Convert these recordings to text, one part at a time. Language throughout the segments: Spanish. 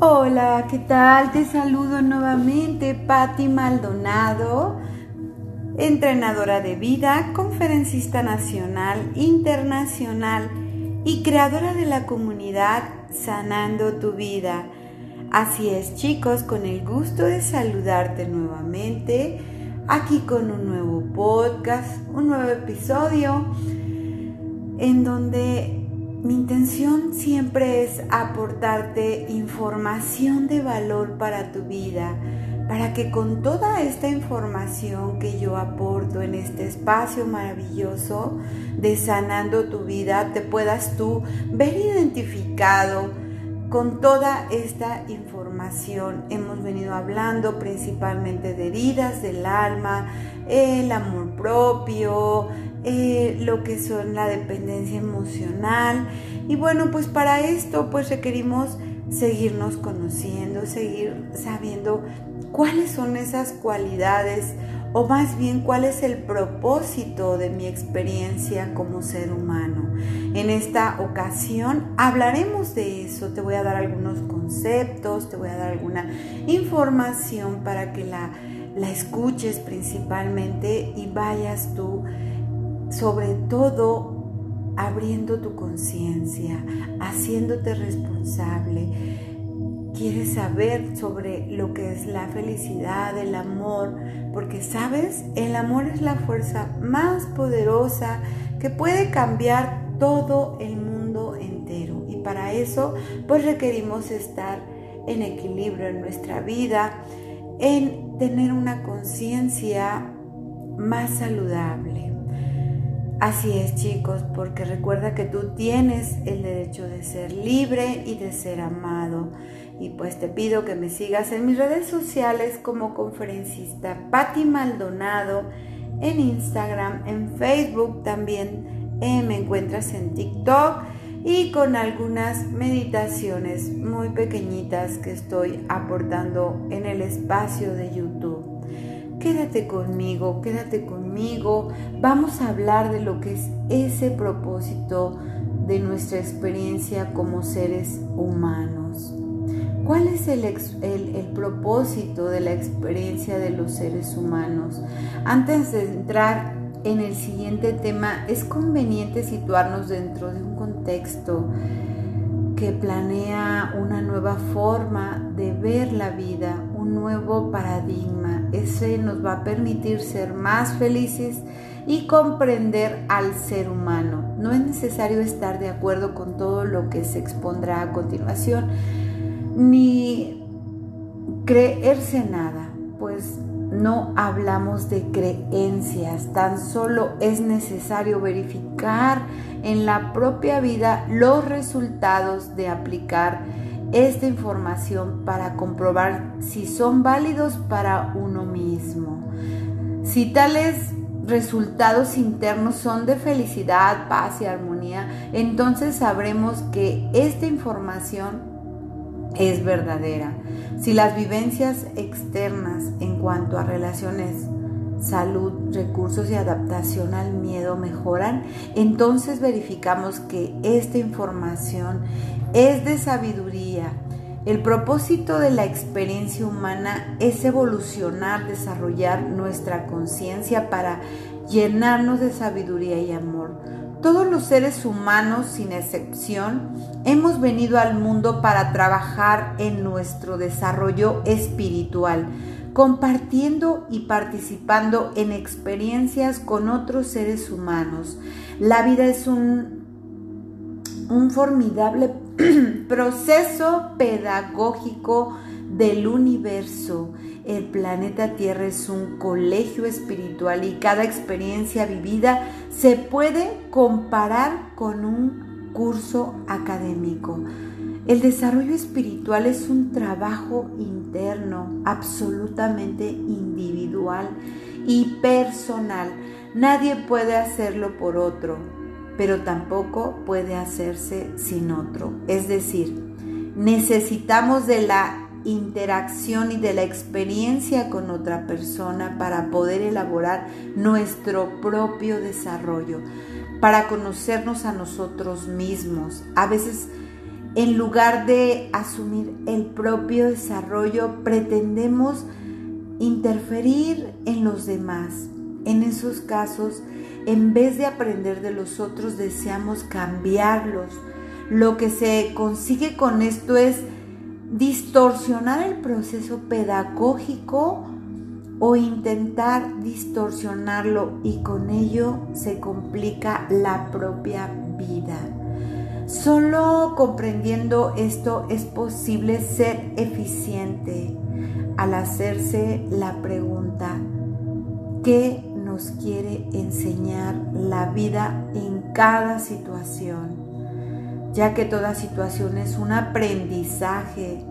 Hola, ¿qué tal? Te saludo nuevamente, Patti Maldonado, entrenadora de vida, conferencista nacional, internacional y creadora de la comunidad Sanando tu Vida. Así es, chicos, con el gusto de saludarte nuevamente, aquí con un nuevo podcast, un nuevo episodio, en donde mi intención siempre es aportarte información de valor para tu vida, para que con toda esta información que yo aporto en este espacio maravilloso de sanando tu vida, te puedas tú ver identificado con toda esta información. Hemos venido hablando principalmente de heridas del alma, el amor propio, eh, lo que son la dependencia emocional. Y bueno, pues para esto pues requerimos seguirnos conociendo, seguir sabiendo cuáles son esas cualidades o más bien cuál es el propósito de mi experiencia como ser humano. En esta ocasión hablaremos de eso, te voy a dar algunos conceptos, te voy a dar alguna información para que la, la escuches principalmente y vayas tú sobre todo abriendo tu conciencia, haciéndote responsable. Quieres saber sobre lo que es la felicidad, el amor, porque sabes, el amor es la fuerza más poderosa que puede cambiar todo el mundo entero. Y para eso, pues requerimos estar en equilibrio en nuestra vida, en tener una conciencia más saludable. Así es chicos, porque recuerda que tú tienes el derecho de ser libre y de ser amado. Y pues te pido que me sigas en mis redes sociales como conferencista Patti Maldonado, en Instagram, en Facebook también eh, me encuentras en TikTok y con algunas meditaciones muy pequeñitas que estoy aportando en el espacio de YouTube quédate conmigo, quédate conmigo. Vamos a hablar de lo que es ese propósito de nuestra experiencia como seres humanos. ¿Cuál es el, el, propósito de la experiencia de los seres humanos? Antes de entrar en el siguiente tema, es conveniente situarnos dentro de un contexto que planea una nueva forma de ver la vida, un nuevo paradigma. Ese nos va a permitir ser más felices y comprender al ser humano. No es necesario estar de acuerdo con todo lo que se expondrá a continuación, ni creerse nada, pues no hablamos de creencias, tan solo es necesario verificar en la propia vida los resultados de aplicar esta información para comprobar si son válidos para uno mismo. Si tales resultados internos son de felicidad, paz y armonía, entonces sabremos que esta información es verdadera. Si las vivencias externas en cuanto a relaciones, salud, recursos y adaptación al miedo mejoran, entonces verificamos que esta información es de sabiduría. El propósito de la experiencia humana es evolucionar, desarrollar nuestra conciencia para llenarnos de sabiduría y amor. Todos los seres humanos, sin excepción, hemos venido al mundo para trabajar en nuestro desarrollo espiritual, compartiendo y participando en experiencias con otros seres humanos. La vida es un, un formidable proceso pedagógico del universo. El planeta Tierra es un colegio espiritual y cada experiencia vivida se puede comparar con un curso académico. El desarrollo espiritual es un trabajo interno, absolutamente individual y personal. Nadie puede hacerlo por otro, pero tampoco puede hacerse sin otro. Es decir, necesitamos de la interacción y de la experiencia con otra persona para poder elaborar nuestro propio desarrollo, para conocernos a nosotros mismos. A veces en lugar de asumir el propio desarrollo, pretendemos interferir en los demás. En esos casos, en vez de aprender de los otros, deseamos cambiarlos. Lo que se consigue con esto es distorsionar el proceso pedagógico o intentar distorsionarlo y con ello se complica la propia vida. Solo comprendiendo esto es posible ser eficiente al hacerse la pregunta, ¿qué nos quiere enseñar la vida en cada situación? Ya que toda situación es un aprendizaje,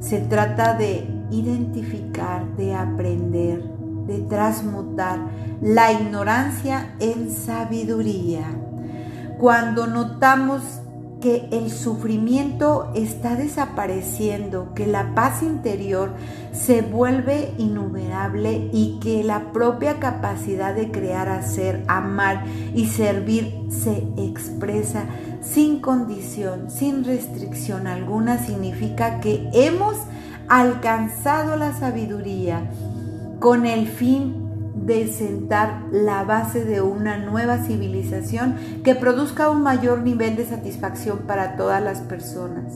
se trata de identificar, de aprender, de transmutar la ignorancia en sabiduría. Cuando notamos que el sufrimiento está desapareciendo, que la paz interior se vuelve innumerable y que la propia capacidad de crear, hacer, amar y servir se expresa sin condición, sin restricción alguna, significa que hemos alcanzado la sabiduría con el fin de sentar la base de una nueva civilización que produzca un mayor nivel de satisfacción para todas las personas.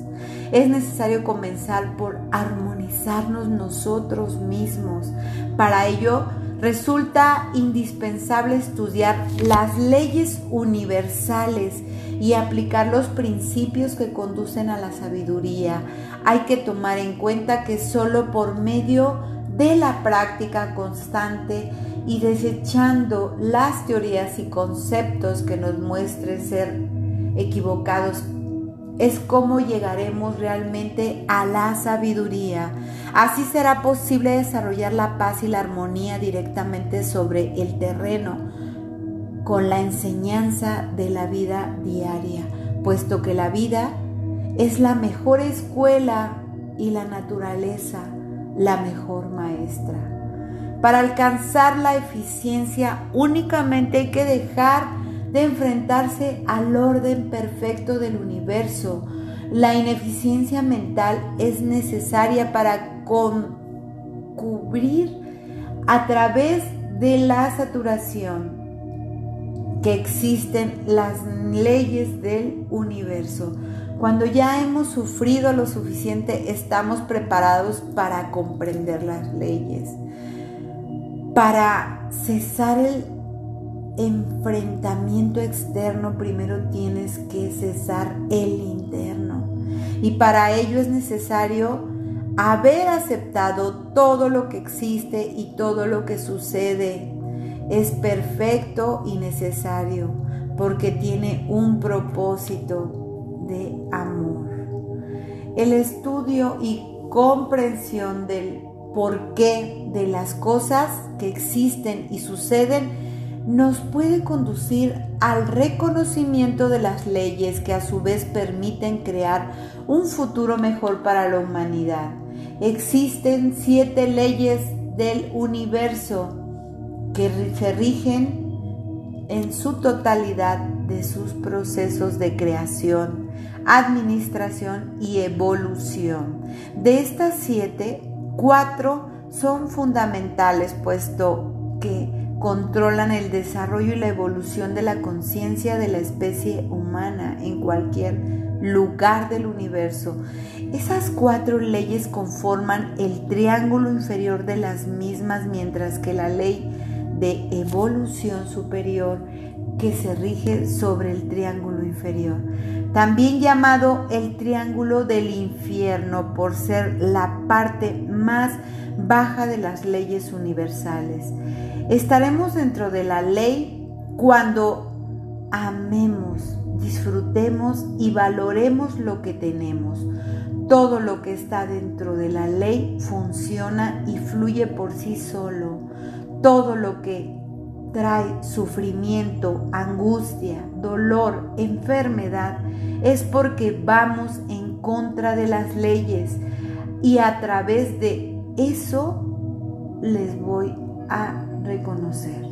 Es necesario comenzar por armonizarnos nosotros mismos. Para ello, resulta indispensable estudiar las leyes universales y aplicar los principios que conducen a la sabiduría. Hay que tomar en cuenta que solo por medio de la práctica constante y desechando las teorías y conceptos que nos muestren ser equivocados, es como llegaremos realmente a la sabiduría. Así será posible desarrollar la paz y la armonía directamente sobre el terreno con la enseñanza de la vida diaria, puesto que la vida es la mejor escuela y la naturaleza la mejor maestra. Para alcanzar la eficiencia únicamente hay que dejar de enfrentarse al orden perfecto del universo. La ineficiencia mental es necesaria para cubrir a través de la saturación que existen las leyes del universo. Cuando ya hemos sufrido lo suficiente, estamos preparados para comprender las leyes. Para cesar el enfrentamiento externo, primero tienes que cesar el interno. Y para ello es necesario haber aceptado todo lo que existe y todo lo que sucede. Es perfecto y necesario porque tiene un propósito de amor. El estudio y comprensión del porqué de las cosas que existen y suceden nos puede conducir al reconocimiento de las leyes que a su vez permiten crear un futuro mejor para la humanidad. Existen siete leyes del universo que se rigen en su totalidad de sus procesos de creación, administración y evolución. De estas siete, Cuatro son fundamentales puesto que controlan el desarrollo y la evolución de la conciencia de la especie humana en cualquier lugar del universo. Esas cuatro leyes conforman el triángulo inferior de las mismas, mientras que la ley de evolución superior que se rige sobre el triángulo inferior, también llamado el triángulo del infierno por ser la parte más baja de las leyes universales. Estaremos dentro de la ley cuando amemos, disfrutemos y valoremos lo que tenemos. Todo lo que está dentro de la ley funciona y fluye por sí solo. Todo lo que trae sufrimiento, angustia, dolor, enfermedad, es porque vamos en contra de las leyes y a través de eso les voy a reconocer.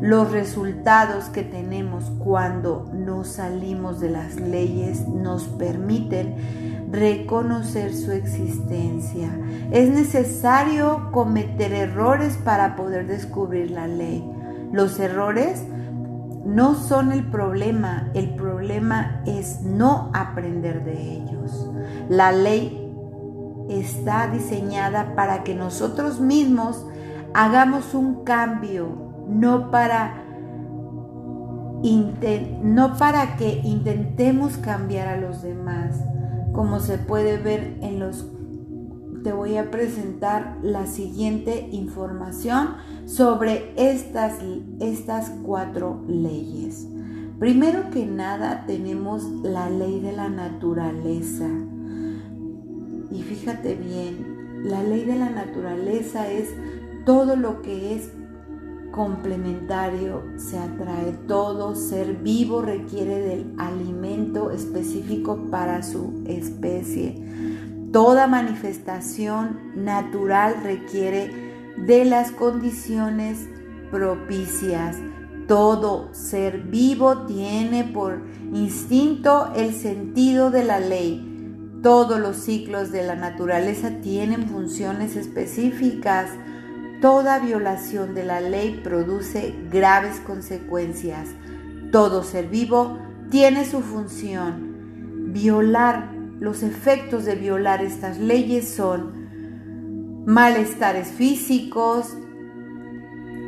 Los resultados que tenemos cuando nos salimos de las leyes nos permiten reconocer su existencia. Es necesario cometer errores para poder descubrir la ley. Los errores no son el problema, el problema es no aprender de ellos. La ley está diseñada para que nosotros mismos hagamos un cambio no para, no para que intentemos cambiar a los demás, como se puede ver en los... Te voy a presentar la siguiente información sobre estas, estas cuatro leyes. Primero que nada tenemos la ley de la naturaleza. Y fíjate bien, la ley de la naturaleza es todo lo que es complementario se atrae. Todo ser vivo requiere del alimento específico para su especie. Toda manifestación natural requiere de las condiciones propicias. Todo ser vivo tiene por instinto el sentido de la ley. Todos los ciclos de la naturaleza tienen funciones específicas Toda violación de la ley produce graves consecuencias. Todo ser vivo tiene su función. Violar, los efectos de violar estas leyes son malestares físicos,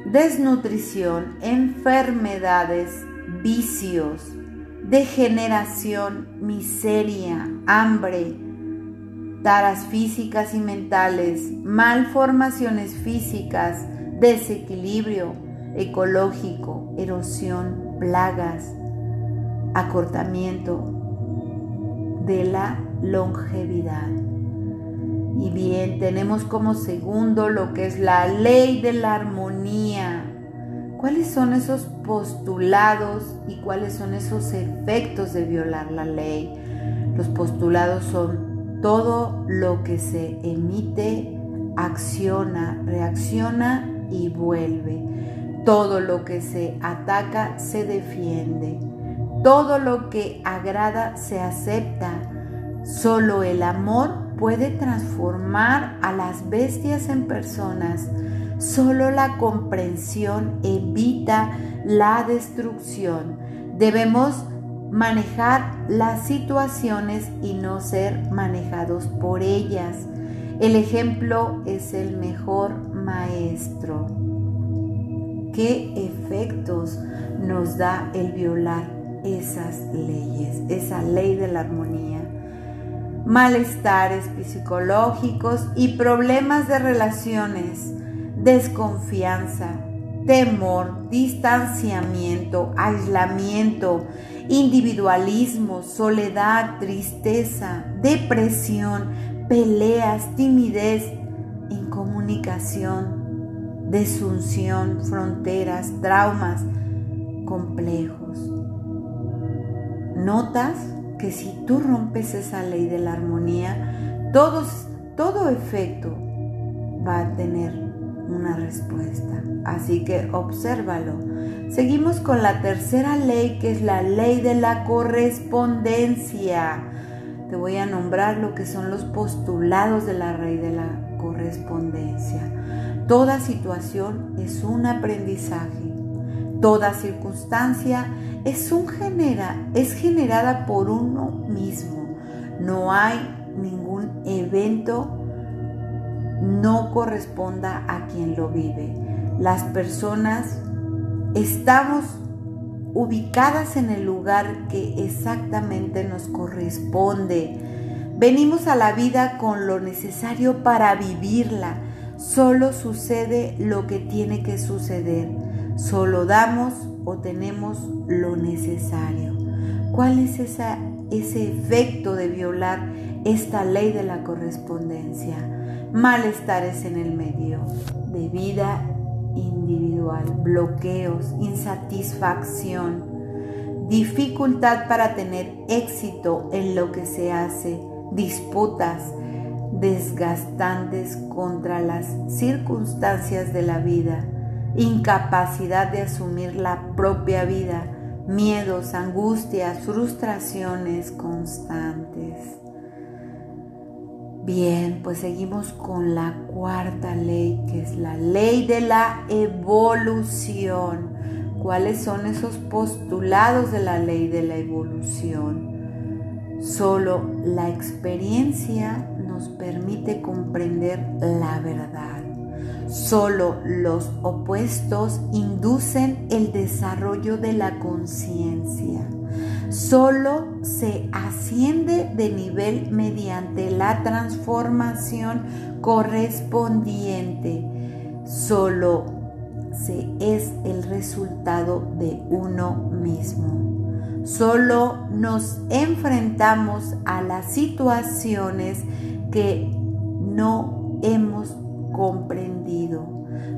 desnutrición, enfermedades, vicios, degeneración, miseria, hambre, taras físicas y mentales, malformaciones físicas, desequilibrio ecológico, erosión, plagas, acortamiento de la longevidad. Y bien, tenemos como segundo lo que es la ley de la armonía. ¿Cuáles son esos postulados y cuáles son esos efectos de violar la ley? Los postulados son todo lo que se emite acciona, reacciona y vuelve. Todo lo que se ataca se defiende. Todo lo que agrada se acepta. Solo el amor puede transformar a las bestias en personas. Solo la comprensión evita la destrucción. Debemos manejar las situaciones y no ser manejados por ellas. El ejemplo es el mejor maestro. ¿Qué efectos nos da el violar esas leyes, esa ley de la armonía? Malestares psicológicos y problemas de relaciones, desconfianza, temor, distanciamiento, aislamiento, individualismo, soledad, tristeza, depresión, peleas, timidez, incomunicación, desunción, fronteras, traumas, complejos. Notas que si tú rompes esa ley de la armonía, todo efecto va a tener una respuesta. Así que obsérvalo. Seguimos con la tercera ley que es la ley de la correspondencia. Te voy a nombrar lo que son los postulados de la ley de la correspondencia. Toda situación es un aprendizaje. Toda circunstancia es, un genera, es generada por uno mismo. No hay ningún evento no corresponda a quien lo vive. Las personas estamos ubicadas en el lugar que exactamente nos corresponde. Venimos a la vida con lo necesario para vivirla. Solo sucede lo que tiene que suceder. Solo damos o tenemos lo necesario. ¿Cuál es ese efecto de violar esta ley de la correspondencia? malestares en el medio de vida individual, bloqueos, insatisfacción, dificultad para tener éxito en lo que se hace, disputas desgastantes contra las circunstancias de la vida, incapacidad de asumir la propia vida, miedos, angustias, frustraciones constantes. Bien, pues seguimos con la cuarta ley, que es la ley de la evolución. ¿Cuáles son esos postulados de la ley de la evolución? Solo la experiencia nos permite comprender la verdad. Solo los opuestos inducen el desarrollo de la conciencia. Solo se asciende de nivel mediante la transformación correspondiente. Solo se es el resultado de uno mismo. Solo nos enfrentamos a las situaciones que no hemos comprendido.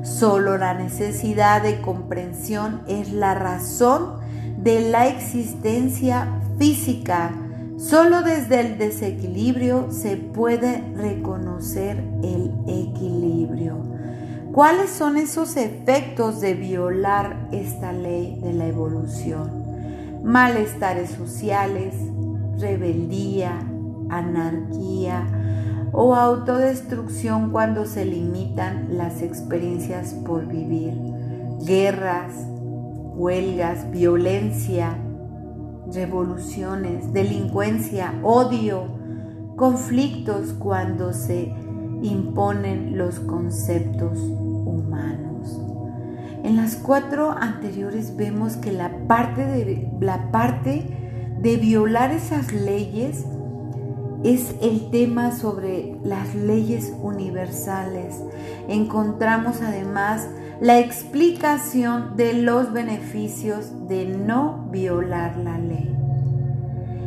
Solo la necesidad de comprensión es la razón de la existencia física. Solo desde el desequilibrio se puede reconocer el equilibrio. ¿Cuáles son esos efectos de violar esta ley de la evolución? Malestares sociales, rebeldía, anarquía, o autodestrucción cuando se limitan las experiencias por vivir, guerras, huelgas, violencia, revoluciones, delincuencia, odio, conflictos cuando se imponen los conceptos humanos. En las cuatro anteriores vemos que la parte de, la parte de violar esas leyes es el tema sobre las leyes universales. Encontramos además la explicación de los beneficios de no violar la ley.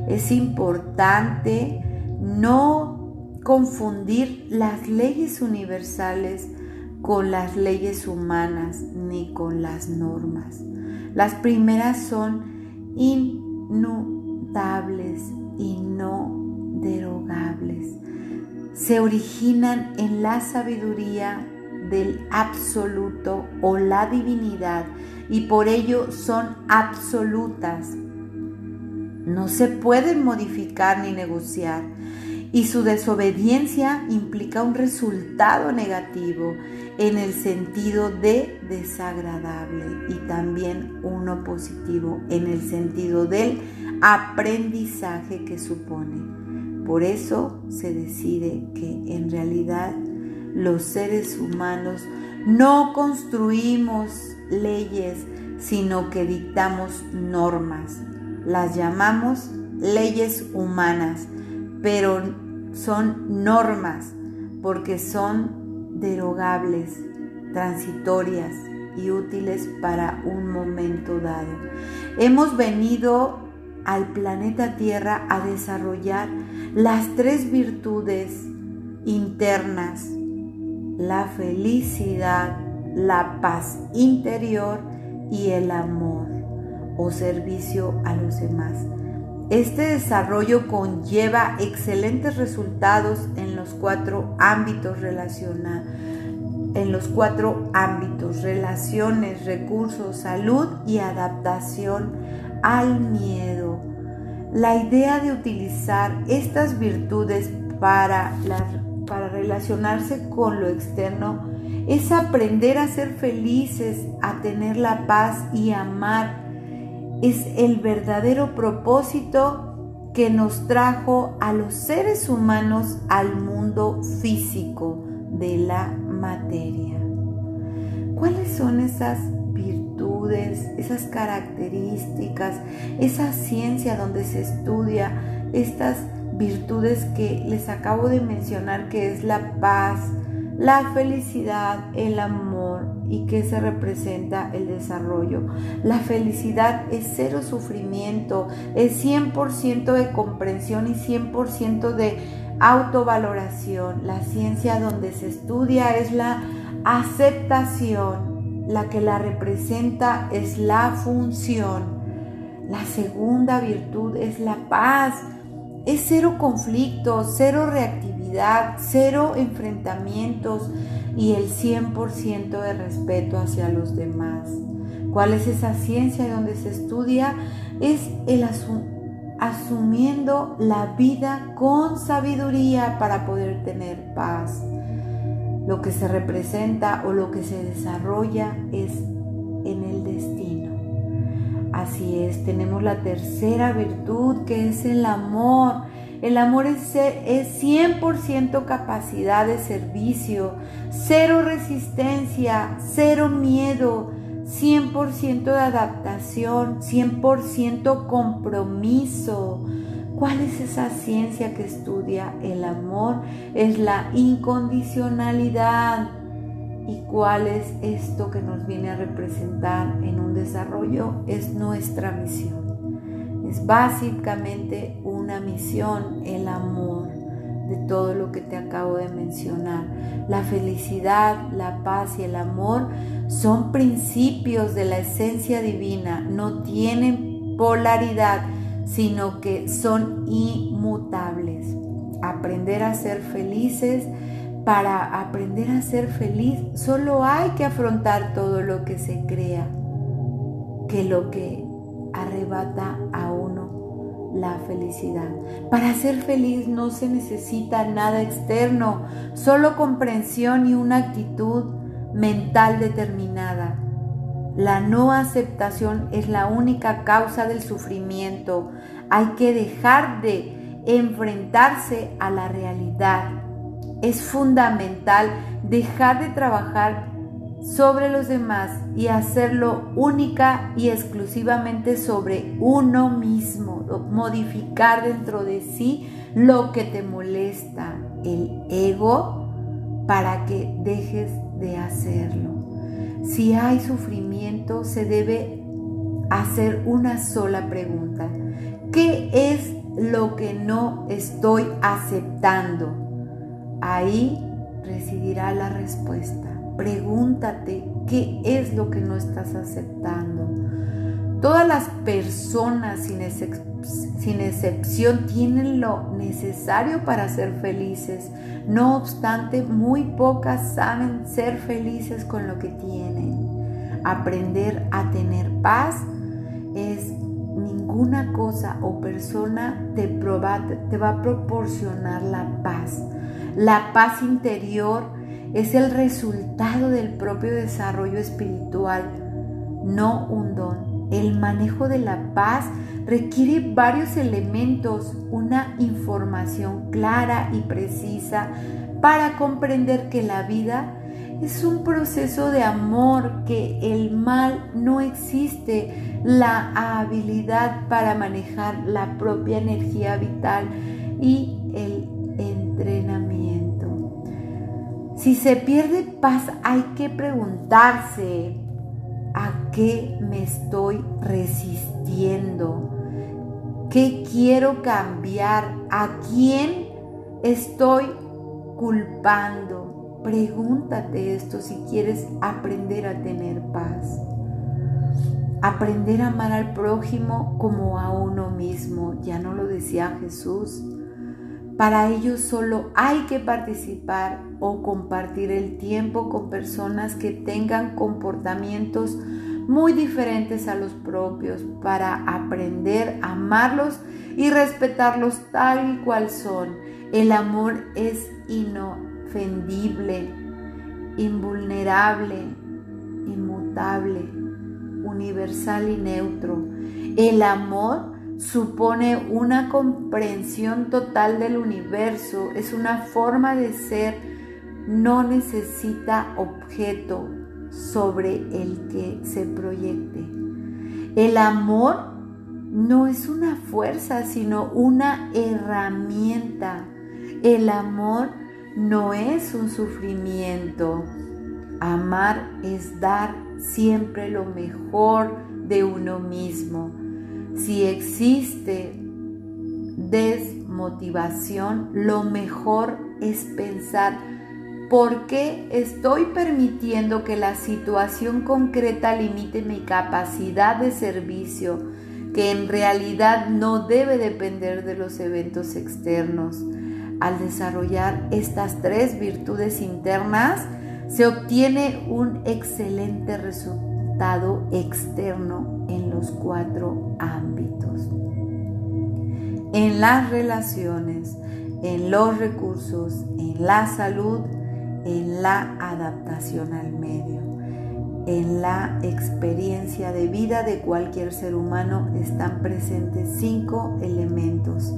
Es importante no confundir las leyes universales con las leyes humanas ni con las normas. Las primeras son inmutables y no derogables. Se originan en la sabiduría del absoluto o la divinidad y por ello son absolutas. No se pueden modificar ni negociar y su desobediencia implica un resultado negativo en el sentido de desagradable y también uno positivo en el sentido del aprendizaje que supone. Por eso se decide que en realidad los seres humanos no construimos leyes, sino que dictamos normas. Las llamamos leyes humanas, pero son normas porque son derogables, transitorias y útiles para un momento dado. Hemos venido al planeta Tierra a desarrollar las tres virtudes internas, la felicidad, la paz interior y el amor o servicio a los demás. Este desarrollo conlleva excelentes resultados en los cuatro ámbitos relacionados en los cuatro ámbitos, relaciones, recursos, salud y adaptación al miedo. La idea de utilizar estas virtudes para, para relacionarse con lo externo es aprender a ser felices, a tener la paz y amar. Es el verdadero propósito que nos trajo a los seres humanos al mundo físico de la materia. ¿Cuáles son esas esas características, esa ciencia donde se estudia estas virtudes que les acabo de mencionar, que es la paz, la felicidad, el amor y que se representa el desarrollo. La felicidad es cero sufrimiento, es 100% de comprensión y 100% de autovaloración. La ciencia donde se estudia es la aceptación la que la representa es la función. La segunda virtud es la paz. Es cero conflicto, cero reactividad cero enfrentamientos y el 100% de respeto hacia los demás. ¿Cuál es esa ciencia donde se estudia? Es el asumiendo la vida con sabiduría para poder tener paz. Lo que se representa o lo que se desarrolla es en el destino. Así es, tenemos la tercera virtud que es el amor. El amor es, es 100% capacidad de servicio, cero resistencia, cero miedo, 100% de adaptación, 100% compromiso. ¿Cuál es esa ciencia que estudia el amor? Es la incondicionalidad. ¿Y cuál es esto que nos viene a representar en un desarrollo? Es nuestra misión. Es básicamente una misión, el amor de todo lo que te acabo de mencionar. La felicidad, la paz y el amor son principios de la esencia divina, no tienen polaridad, sino que son inmutables. Aprender a ser felices, para aprender a ser feliz solo hay que afrontar todo lo que se crea, que lo que arrebata a uno la felicidad. Para ser feliz no se necesita nada externo, solo comprensión y una actitud mental determinada. La no aceptación es la única causa del sufrimiento. Hay que dejar de enfrentarse a la realidad. Es fundamental dejar de trabajar sobre los demás y hacerlo única y exclusivamente sobre uno mismo, modificar dentro de sí lo que te molesta, el ego, para que dejes de hacerlo. Si hay sufrimiento, se debe hacer una sola pregunta. ¿Qué es lo que no estoy aceptando? Ahí residirá la respuesta. Pregúntate qué es lo que no estás aceptando. Todas las personas sin, sin, excepción tienen lo necesario para ser felices. No obstante, muy pocas saben ser felices con lo que tienen. Aprender a tener paz es ninguna cosa o persona te, te va a proporcionar la paz. La paz interior es el resultado del propio desarrollo espiritual, no un don. El manejo de la paz requiere varios elementos, una información clara y precisa para comprender que la vida es un proceso de amor, que el mal no existe, la habilidad para manejar la propia energía vital y el entrenamiento. Si se pierde paz hay que preguntarse, ¿A qué me estoy resistiendo? ¿Qué quiero cambiar? ¿A quién estoy culpando? Pregúntate esto si quieres aprender a tener paz. Aprender a amar al prójimo como a uno mismo, ya no lo decía Jesús. Para ello solo hay que participar o compartir el tiempo con personas que tengan comportamientos muy diferentes a los propios para aprender a amarlos y respetarlos tal y cual son. El amor es inofendible, invulnerable, inmutable, universal y neutro. El amor supone una comprensión total del universo, es una forma de ser, no necesita objeto sobre el que se proyecte. El amor no es una fuerza, sino una herramienta. El amor no es un sufrimiento. Amar es dar siempre lo mejor de uno mismo si existe desmotivación, lo mejor es pensar, ¿por qué estoy permitiendo que la situación concreta limite mi capacidad de servicio, que en realidad no debe depender de los eventos externos? Al desarrollar estas tres virtudes internas, se obtiene un excelente resultado externo en los cuatro ámbitos. En las relaciones, en los recursos, en la salud, en la adaptación al medio. En la experiencia de vida de cualquier ser humano están presentes cinco elementos.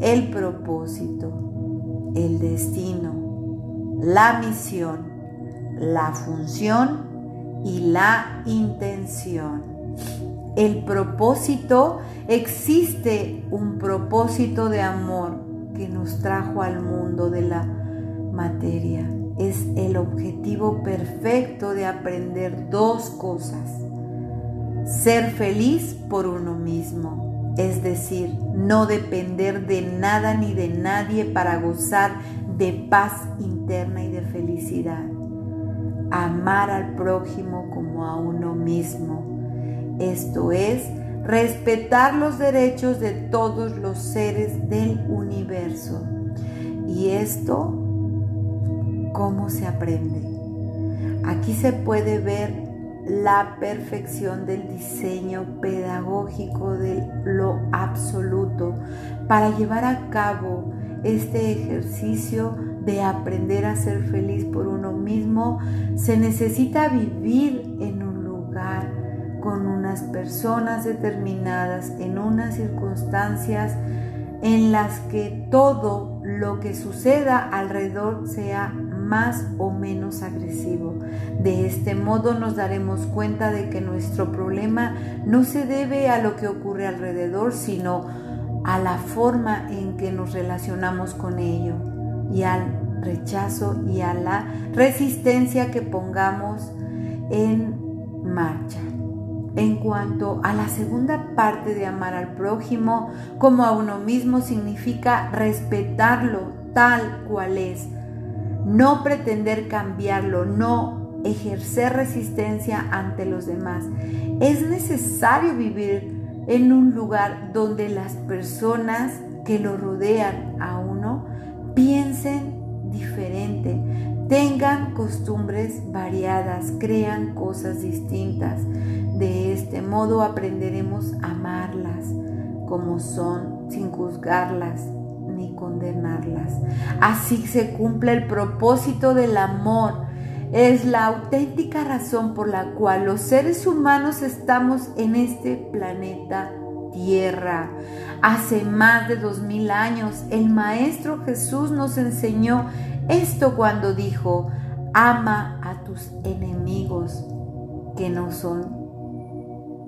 El propósito, el destino, la misión, la función y la intención. El propósito, existe un propósito de amor que nos trajo al mundo de la materia es el objetivo perfecto de aprender dos cosas. Ser feliz por uno mismo, es decir, no depender de nada ni de nadie para gozar de paz interna y de felicidad. Amar al prójimo como a uno mismo. Esto es, respetar los derechos de todos los seres del universo. Y esto cómo se aprende. Aquí se puede ver la perfección del diseño pedagógico de lo absoluto para llevar a cabo este ejercicio de aprender a ser feliz por uno mismo, se necesita vivir personas determinadas, en unas circunstancias en las que todo lo que suceda alrededor sea más o menos agresivo. De este modo nos daremos cuenta de que nuestro problema no se debe a lo que ocurre alrededor, sino a la forma en que nos relacionamos con ello y al rechazo y a la resistencia que pongamos en marcha. En cuanto a la segunda parte de amar al prójimo como a uno mismo significa respetarlo tal cual es, no pretender cambiarlo, no ejercer resistencia ante los demás. Es necesario vivir en un lugar donde las personas que lo rodean a uno piensen diferente, tengan costumbres variadas, crean cosas distintas. De este modo aprenderemos a amarlas como son, sin juzgarlas, condenarlas. Así se cumple el propósito del amor. Es la auténtica razón por la cual los seres humanos estamos en este planeta Tierra. Hace más de dos mil años el Maestro Jesús nos enseñó esto cuando dijo, ama a tus enemigos que no son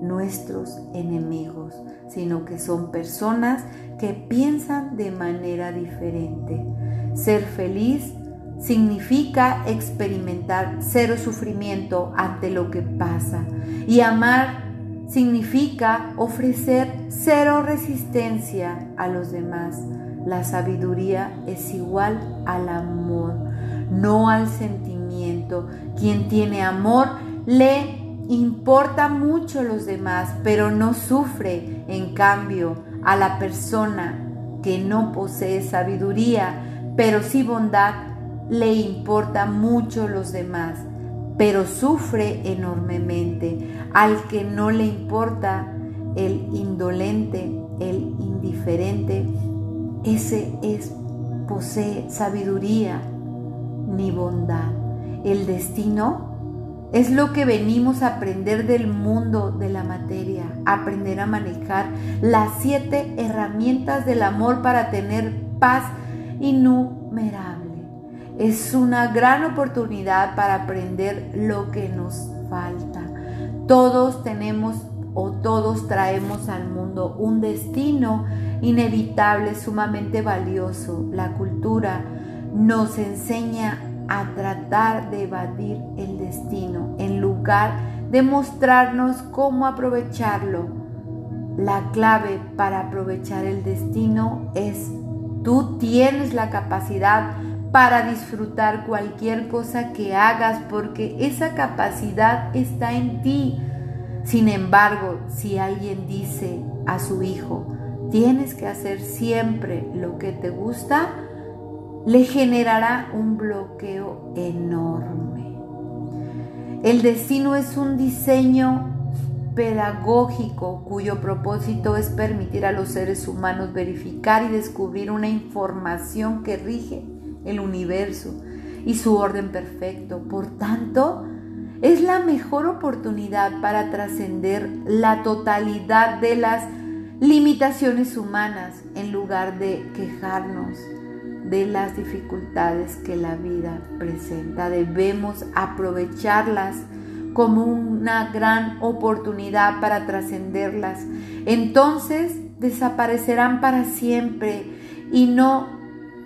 nuestros enemigos, sino que son personas que piensan de manera diferente. Ser feliz significa experimentar cero sufrimiento ante lo que pasa y amar significa ofrecer cero resistencia a los demás. La sabiduría es igual al amor, no al sentimiento. Quien tiene amor le importa mucho los demás, pero no sufre, en cambio, a la persona que no posee sabiduría, pero sí bondad, le importa mucho los demás, pero sufre enormemente. Al que no le importa el indolente, el indiferente, ese es posee sabiduría ni bondad. El destino es lo que venimos a aprender del mundo de la materia, aprender a manejar las siete herramientas del amor para tener paz innumerable. Es una gran oportunidad para aprender lo que nos falta. Todos tenemos o todos traemos al mundo un destino inevitable, sumamente valioso. La cultura nos enseña a tratar de evadir el destino en lugar de mostrarnos cómo aprovecharlo. La clave para aprovechar el destino es tú tienes la capacidad para disfrutar cualquier cosa que hagas porque esa capacidad está en ti. Sin embargo, si alguien dice a su hijo, tienes que hacer siempre lo que te gusta, le generará un bloqueo enorme. El destino es un diseño pedagógico cuyo propósito es permitir a los seres humanos verificar y descubrir una información que rige el universo y su orden perfecto. Por tanto, es la mejor oportunidad para trascender la totalidad de las limitaciones humanas en lugar de quejarnos de las dificultades que la vida presenta. Debemos aprovecharlas como una gran oportunidad para trascenderlas. Entonces desaparecerán para siempre y no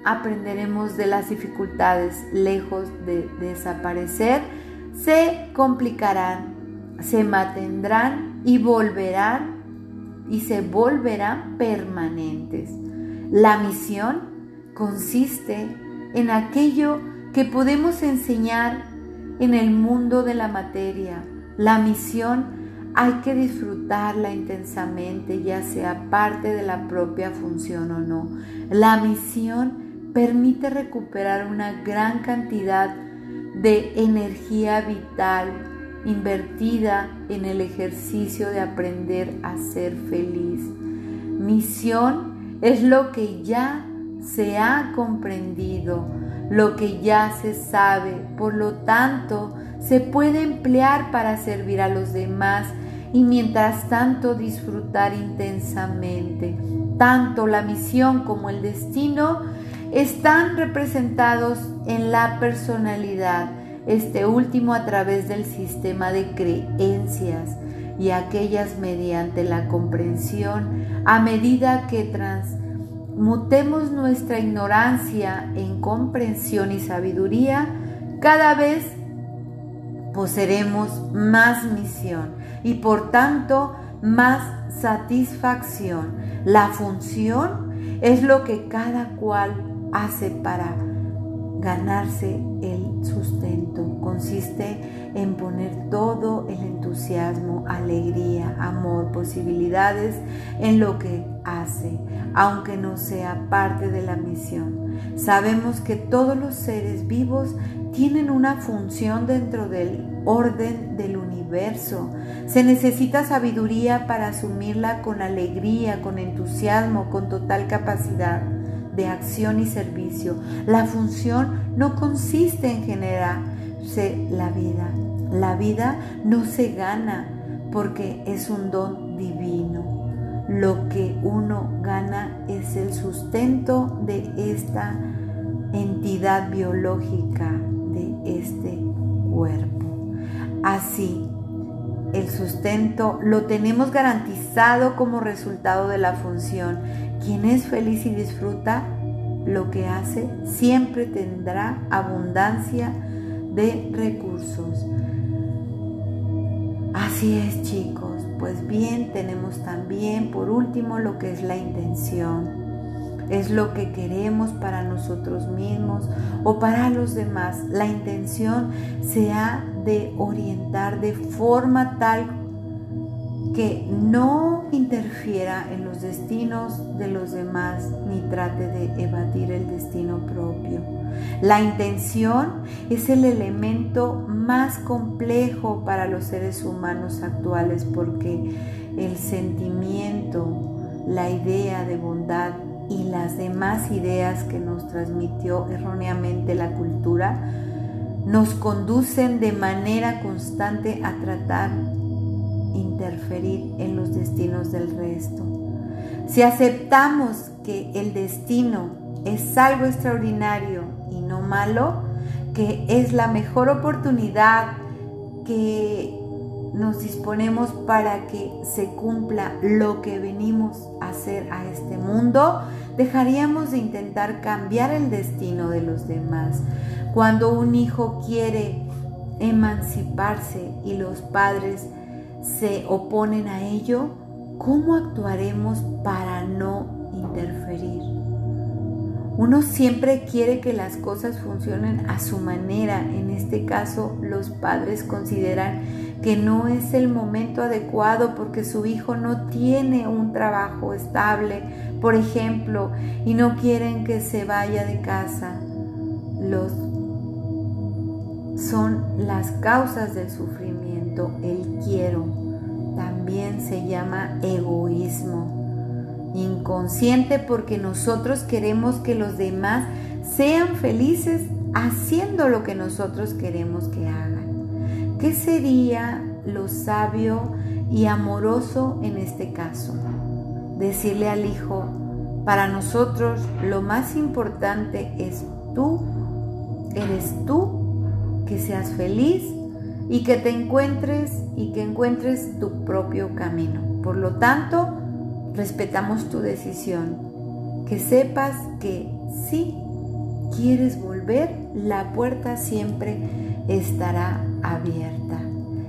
aprenderemos de las dificultades. Lejos de desaparecer, se complicarán, se mantendrán y volverán y se volverán permanentes. La misión consiste en aquello que podemos enseñar en el mundo de la materia. La misión hay que disfrutarla intensamente, ya sea parte de la propia función o no. La misión permite recuperar una gran cantidad de energía vital invertida en el ejercicio de aprender a ser feliz. Misión es lo que ya se ha comprendido lo que ya se sabe, por lo tanto, se puede emplear para servir a los demás y mientras tanto disfrutar intensamente. Tanto la misión como el destino están representados en la personalidad, este último a través del sistema de creencias y aquellas mediante la comprensión a medida que trans mutemos nuestra ignorancia en comprensión y sabiduría, cada vez poseeremos más misión y por tanto más satisfacción. La función es lo que cada cual hace para ganarse el sustento. Consiste en poner todo el entusiasmo, alegría, amor, posibilidades en lo que hace, aunque no sea parte de la misión. Sabemos que todos los seres vivos tienen una función dentro del orden del universo. Se necesita sabiduría para asumirla con alegría, con entusiasmo, con total capacidad de acción y servicio. La función no consiste en la vida. La vida no se gana porque es un don divino. Lo que uno gana es el sustento de esta entidad biológica, de este cuerpo. Así, el sustento lo tenemos garantizado como resultado de la función quien es feliz y disfruta lo que hace siempre tendrá abundancia de recursos. Así es chicos, pues bien tenemos también por último lo que es la intención. Es lo que queremos para nosotros mismos o para los demás. La intención se ha de orientar de forma tal que no interfiera en los destinos de los demás ni trate de evadir el destino propio. La intención es el elemento más complejo para los seres humanos actuales porque el sentimiento, la idea de bondad y las demás ideas que nos transmitió erróneamente la cultura nos conducen de manera constante a tratar interferir en los destinos del resto. Si aceptamos que el destino es algo extraordinario malo, que es la mejor oportunidad que nos disponemos para que se cumpla lo que venimos a hacer a este mundo, dejaríamos de intentar cambiar el destino de los demás. Cuando un hijo quiere emanciparse y los padres se oponen a ello, ¿cómo actuaremos para no interferir? Uno siempre quiere que las cosas funcionen a su manera. En este caso, los padres consideran que no es el momento adecuado porque su hijo no tiene un trabajo estable, por ejemplo, y no quieren que se vaya de casa los son las causas del sufrimiento, el quiero, también se llama egoísmo. Inconsciente porque nosotros queremos que los demás sean felices haciendo lo que nosotros queremos que hagan. ¿Qué sería lo sabio y amoroso en este caso? Decirle al hijo, para nosotros lo más importante es tú, eres tú que seas feliz y que te encuentres y que encuentres tu propio camino. Por lo tanto, respetamos tu decisión. Que sepas que si quieres volver, la puerta siempre estará abierta.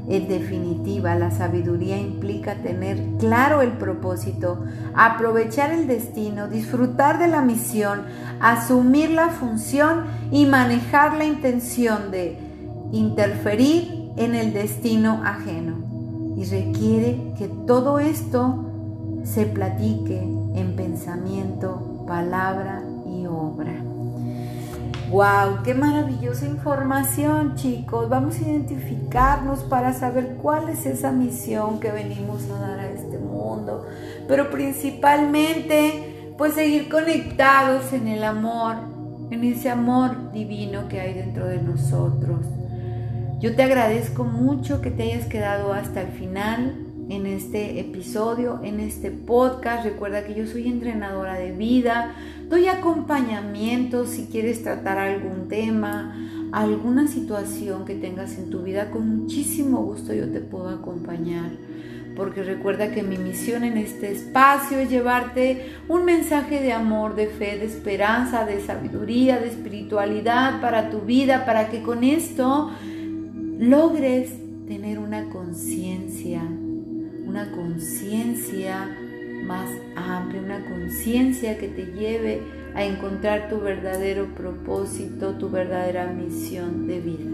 En definitiva, la sabiduría implica tener claro el propósito, aprovechar el destino, disfrutar de la misión, asumir la función y manejar la intención de interferir en el destino ajeno y requiere que todo esto se platique en pensamiento, palabra y obra. ¡Wow! ¡Qué maravillosa información, chicos! Vamos a identificarnos para saber cuál es esa misión que venimos a dar a este mundo, pero principalmente, pues seguir conectados en el amor, en ese amor divino que hay dentro de nosotros yo te agradezco mucho que te hayas quedado hasta el final en este episodio, en este podcast. Recuerda que yo soy entrenadora de vida, doy acompañamiento si quieres tratar algún tema, alguna situación que tengas en tu vida, con muchísimo gusto yo te puedo acompañar. Porque recuerda que mi misión en este espacio es llevarte un mensaje de amor, de fe, de esperanza, de sabiduría, de espiritualidad para tu vida, para que con esto logres tener una conciencia, una conciencia más amplia, una conciencia que te lleve a encontrar tu verdadero propósito, tu verdadera misión de vida.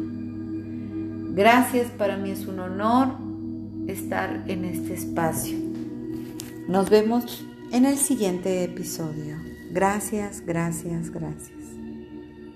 Gracias, para mí es un honor estar en este espacio. Nos vemos en el siguiente episodio. Gracias, gracias, gracias.